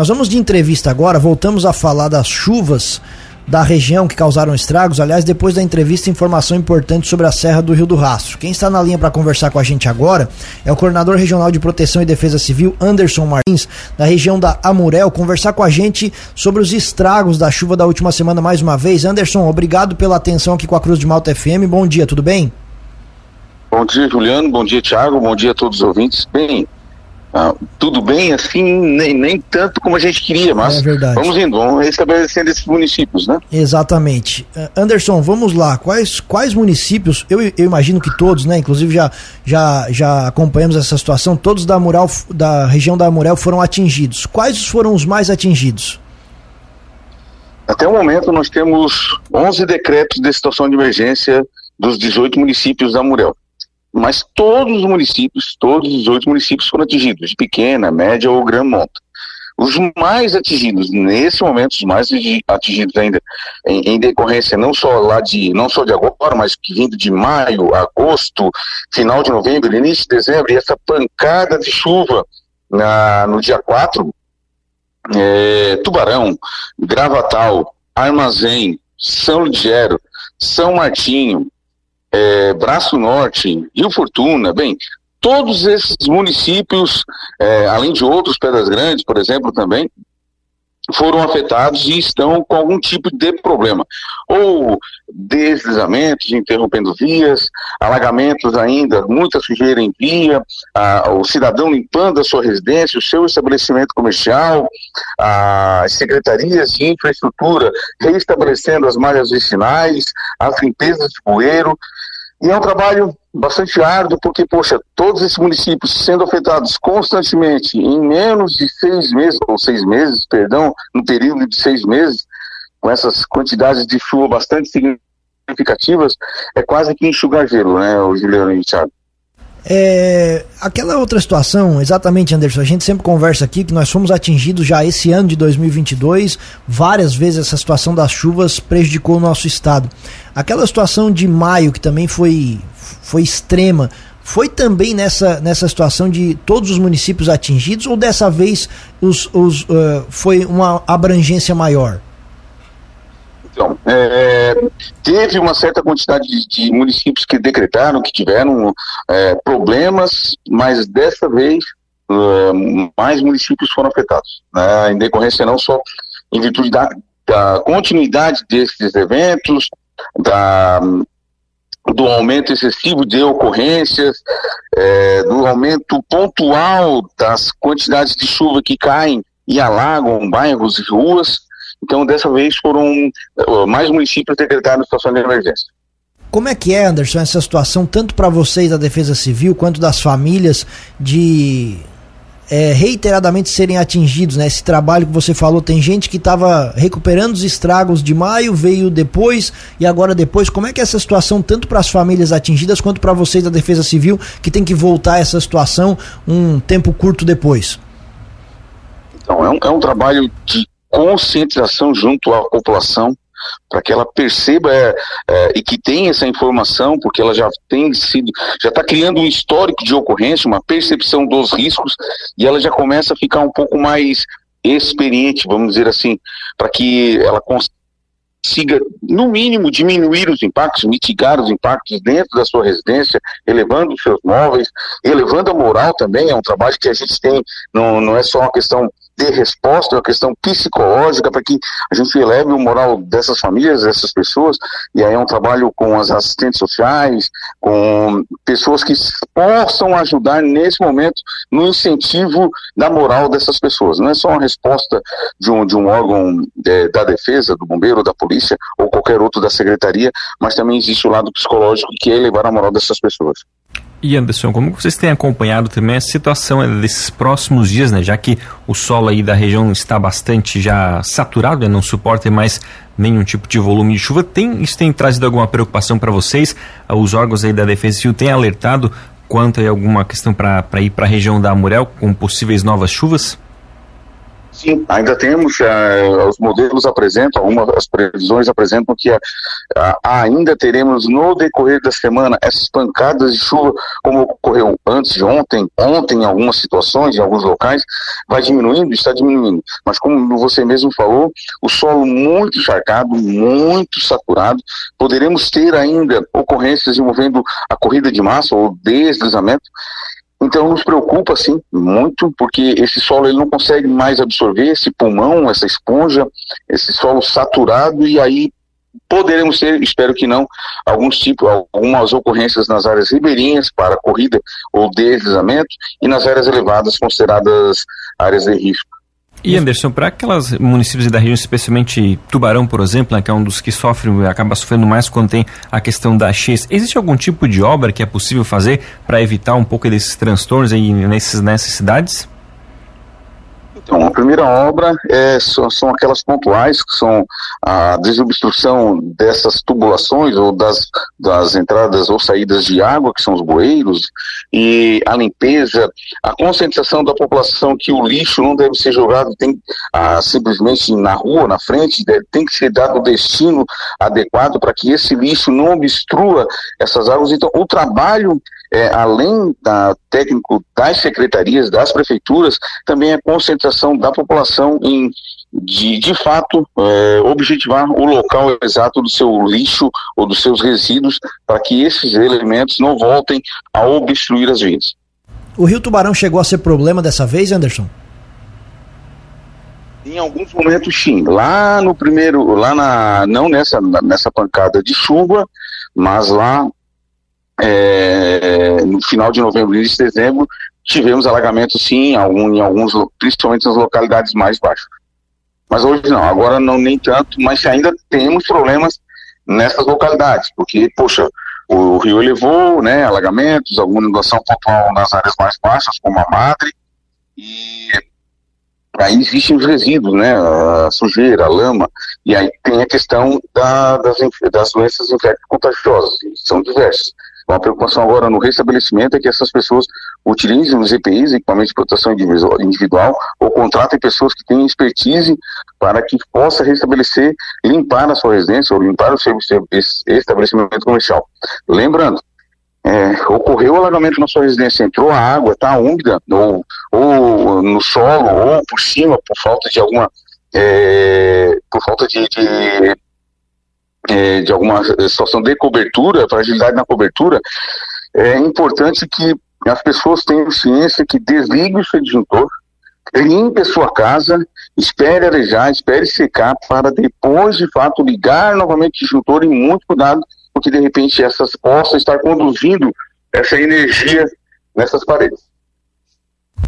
Nós vamos de entrevista agora, voltamos a falar das chuvas da região que causaram estragos. Aliás, depois da entrevista, informação importante sobre a Serra do Rio do Rastro. Quem está na linha para conversar com a gente agora é o coordenador regional de Proteção e Defesa Civil, Anderson Martins, da região da Amurel, conversar com a gente sobre os estragos da chuva da última semana mais uma vez. Anderson, obrigado pela atenção aqui com a Cruz de Malta FM. Bom dia, tudo bem? Bom dia, Juliano. Bom dia, Thiago. Bom dia a todos os ouvintes. Bem, ah, tudo bem, assim, nem, nem tanto como a gente queria, mas é vamos indo, vamos estabelecendo esses municípios, né? Exatamente. Uh, Anderson, vamos lá, quais, quais municípios, eu, eu imagino que todos, né, inclusive já, já, já acompanhamos essa situação, todos da, Mural, da região da Murel foram atingidos. Quais foram os mais atingidos? Até o momento nós temos 11 decretos de situação de emergência dos 18 municípios da Murel mas todos os municípios, todos os oito municípios foram atingidos, de pequena, média ou grande monta. Os mais atingidos, nesse momento, os mais atingidos ainda, em, em, decorrência não só lá de, não só de agora, mas que vindo de maio, agosto, final de novembro, início de dezembro, e essa pancada de chuva na, no dia 4, é, Tubarão, Gravatal, Armazém, São Ligero, São Martinho, é, Braço Norte, Rio Fortuna, bem, todos esses municípios, é, além de outros, Pedras Grandes, por exemplo, também, foram afetados e estão com algum tipo de problema. Ou deslizamentos, interrompendo vias, alagamentos ainda, muita sujeira em via, a, o cidadão limpando a sua residência, o seu estabelecimento comercial, as secretarias de infraestrutura reestabelecendo as malhas vicinais, as limpezas de poeiro. E é um trabalho bastante árduo, porque, poxa, todos esses municípios sendo afetados constantemente em menos de seis meses, ou seis meses, perdão, no período de seis meses, com essas quantidades de chuva bastante significativas, é quase que enxugar gelo, né, Juliano e Thiago. É, aquela outra situação, exatamente, Anderson, a gente sempre conversa aqui que nós fomos atingidos já esse ano de 2022, várias vezes essa situação das chuvas prejudicou o nosso estado. Aquela situação de maio, que também foi, foi extrema, foi também nessa, nessa situação de todos os municípios atingidos ou dessa vez os, os, uh, foi uma abrangência maior? Então, é, teve uma certa quantidade de, de, municípios que decretaram que tiveram é, problemas, mas dessa vez é, mais municípios foram afetados, né, em decorrência não só em virtude da, da continuidade desses eventos, da, do aumento excessivo de ocorrências, é, do aumento pontual das quantidades de chuva que caem e alagam bairros e ruas, então, dessa vez, foram uh, mais municípios decretaram situação de emergência. Como é que é, Anderson, essa situação, tanto para vocês da Defesa Civil, quanto das famílias, de é, reiteradamente serem atingidos, né? Esse trabalho que você falou, tem gente que estava recuperando os estragos de maio, veio depois e agora depois. Como é que é essa situação, tanto para as famílias atingidas quanto para vocês da Defesa Civil, que tem que voltar a essa situação um tempo curto depois? Então, é um, é um trabalho de conscientização junto à população para que ela perceba é, é, e que tenha essa informação, porque ela já tem sido, já está criando um histórico de ocorrência, uma percepção dos riscos, e ela já começa a ficar um pouco mais experiente, vamos dizer assim, para que ela consiga, no mínimo, diminuir os impactos, mitigar os impactos dentro da sua residência, elevando os seus móveis, elevando a moral também, é um trabalho que a gente tem, não, não é só uma questão ter resposta, é uma questão psicológica para que a gente eleve o moral dessas famílias, dessas pessoas, e aí é um trabalho com as assistentes sociais, com pessoas que possam ajudar nesse momento no incentivo da moral dessas pessoas. Não é só uma resposta de um, de um órgão é, da defesa, do bombeiro, da polícia ou qualquer outro da secretaria, mas também existe o lado psicológico que é elevar a moral dessas pessoas. E Anderson, como vocês têm acompanhado também a situação né, desses próximos dias, né, já que o solo aí da região está bastante já saturado, né, não suporta mais nenhum tipo de volume de chuva, tem, isso tem trazido alguma preocupação para vocês? Os órgãos aí da Defesa Civil têm alertado quanto a alguma questão para ir para a região da Amurel com possíveis novas chuvas? Sim, ainda temos, uh, os modelos apresentam, algumas as previsões apresentam que uh, ainda teremos no decorrer da semana essas pancadas de chuva, como ocorreu antes de ontem, ontem em algumas situações, em alguns locais, vai diminuindo, está diminuindo. Mas como você mesmo falou, o solo muito encharcado, muito saturado, poderemos ter ainda ocorrências envolvendo a corrida de massa ou deslizamento, então nos preocupa sim muito, porque esse solo ele não consegue mais absorver esse pulmão, essa esponja, esse solo saturado e aí poderemos ter, espero que não, alguns tipos, algumas ocorrências nas áreas ribeirinhas para corrida ou deslizamento e nas áreas elevadas consideradas áreas de risco. E Anderson, para aquelas municípios da região, especialmente Tubarão, por exemplo, né, que é um dos que sofre, acaba sofrendo mais quando tem a questão da X, existe algum tipo de obra que é possível fazer para evitar um pouco desses transtornos aí nesses, nessas cidades? Então, a primeira obra é, são, são, aquelas pontuais, que são a desobstrução dessas tubulações ou das, das entradas ou saídas de água, que são os bueiros, e a limpeza, a conscientização da população que o lixo não deve ser jogado tem, ah, simplesmente na rua, na frente, deve, tem que ser dado o destino adequado para que esse lixo não obstrua essas águas. Então, o trabalho é, além da técnico das secretarias, das prefeituras, também a concentração da população em de, de fato, é, objetivar o local exato do seu lixo ou dos seus resíduos para que esses elementos não voltem a obstruir as vias. O Rio Tubarão chegou a ser problema dessa vez, Anderson? Em alguns momentos sim. Lá no primeiro, lá na, não nessa, nessa pancada de chuva, mas lá é, no final de novembro, início de dezembro, tivemos alagamento sim, algum, em alguns, principalmente nas localidades mais baixas. Mas hoje não, agora não nem tanto, mas ainda temos problemas nessas localidades, porque, poxa, o rio elevou, né, alagamentos, alguma inundação pontual nas áreas mais baixas, como a Madre, e aí existem os resíduos, né, a sujeira, a lama, e aí tem a questão da, das, das doenças infecto contagiosas, são diversas. Então, a preocupação agora no restabelecimento é que essas pessoas utilizem os EPIs, equipamentos de proteção individual, ou contratem pessoas que tenham expertise para que possa restabelecer, limpar a sua residência ou limpar o seu estabelecimento comercial. Lembrando, é, ocorreu o alagamento na sua residência, entrou a água, está úmida, ou, ou no solo, ou por cima, por falta de alguma, é, por falta de, de é, de alguma situação de cobertura, fragilidade na cobertura, é importante que as pessoas tenham ciência que desligue o seu disjuntor, limpe a sua casa, espere arejar, espere secar, para depois, de fato, ligar novamente o disjuntor e muito cuidado, porque de repente essas possam estar conduzindo essa energia nessas paredes.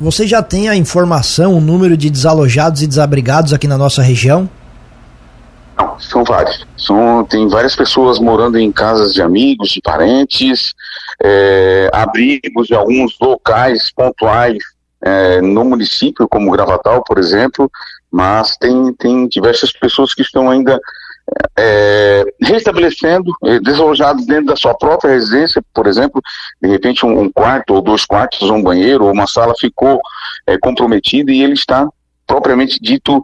Você já tem a informação, o número de desalojados e desabrigados aqui na nossa região? São vários. São, tem várias pessoas morando em casas de amigos, de parentes, é, abrigos de alguns locais pontuais é, no município, como Gravatal, por exemplo, mas tem, tem diversas pessoas que estão ainda é, restabelecendo, é, desalojados dentro da sua própria residência, por exemplo, de repente um, um quarto ou dois quartos, um banheiro ou uma sala ficou é, comprometido e ele está propriamente dito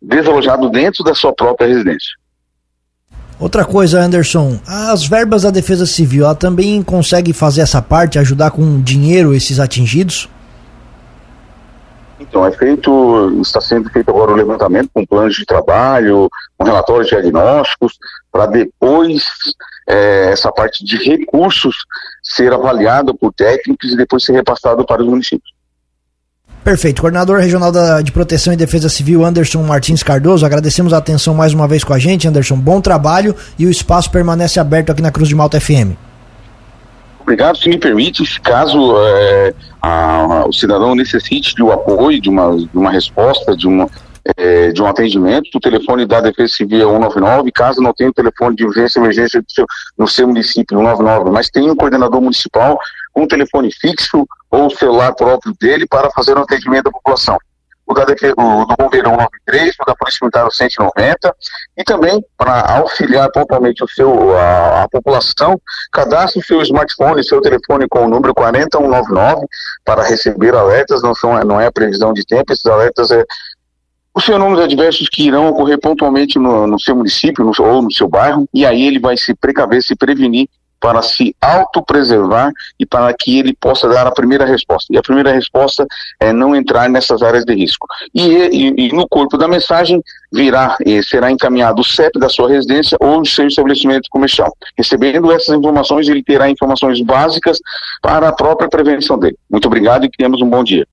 desalojado dentro da sua própria residência. Outra coisa, Anderson, as verbas da Defesa Civil, ela também consegue fazer essa parte, ajudar com dinheiro esses atingidos? Então, é feito, está sendo feito agora o levantamento com planos de trabalho, com relatórios diagnósticos, para depois é, essa parte de recursos ser avaliada por técnicos e depois ser repassado para os municípios. Perfeito. Coordenador Regional da, de Proteção e Defesa Civil, Anderson Martins Cardoso, agradecemos a atenção mais uma vez com a gente, Anderson. Bom trabalho e o espaço permanece aberto aqui na Cruz de Malta FM. Obrigado, se me permite, caso é, a, o cidadão necessite de um apoio, de uma, de uma resposta, de uma, é, de um atendimento, o telefone da Defesa Civil é 199, caso não tenha o telefone de urgência e emergência seu, no seu município, 199, mas tem um coordenador municipal com um telefone fixo ou celular próprio dele para fazer o um atendimento da população. O, da, o do Bombeirão 93, o da Polícia Militar 190, e também para auxiliar pontualmente o seu, a, a, população, cadastre o seu smartphone, seu telefone com o número 40199 para receber alertas, não, são, não é a previsão de tempo, esses alertas é os fenômenos adversos que irão ocorrer pontualmente no, no seu município no, ou no seu bairro, e aí ele vai se precaver, se prevenir para se autopreservar e para que ele possa dar a primeira resposta. E a primeira resposta é não entrar nessas áreas de risco. E, e, e no corpo da mensagem virá e será encaminhado o CEP da sua residência ou do seu estabelecimento comercial. Recebendo essas informações, ele terá informações básicas para a própria prevenção dele. Muito obrigado e tenhamos um bom dia.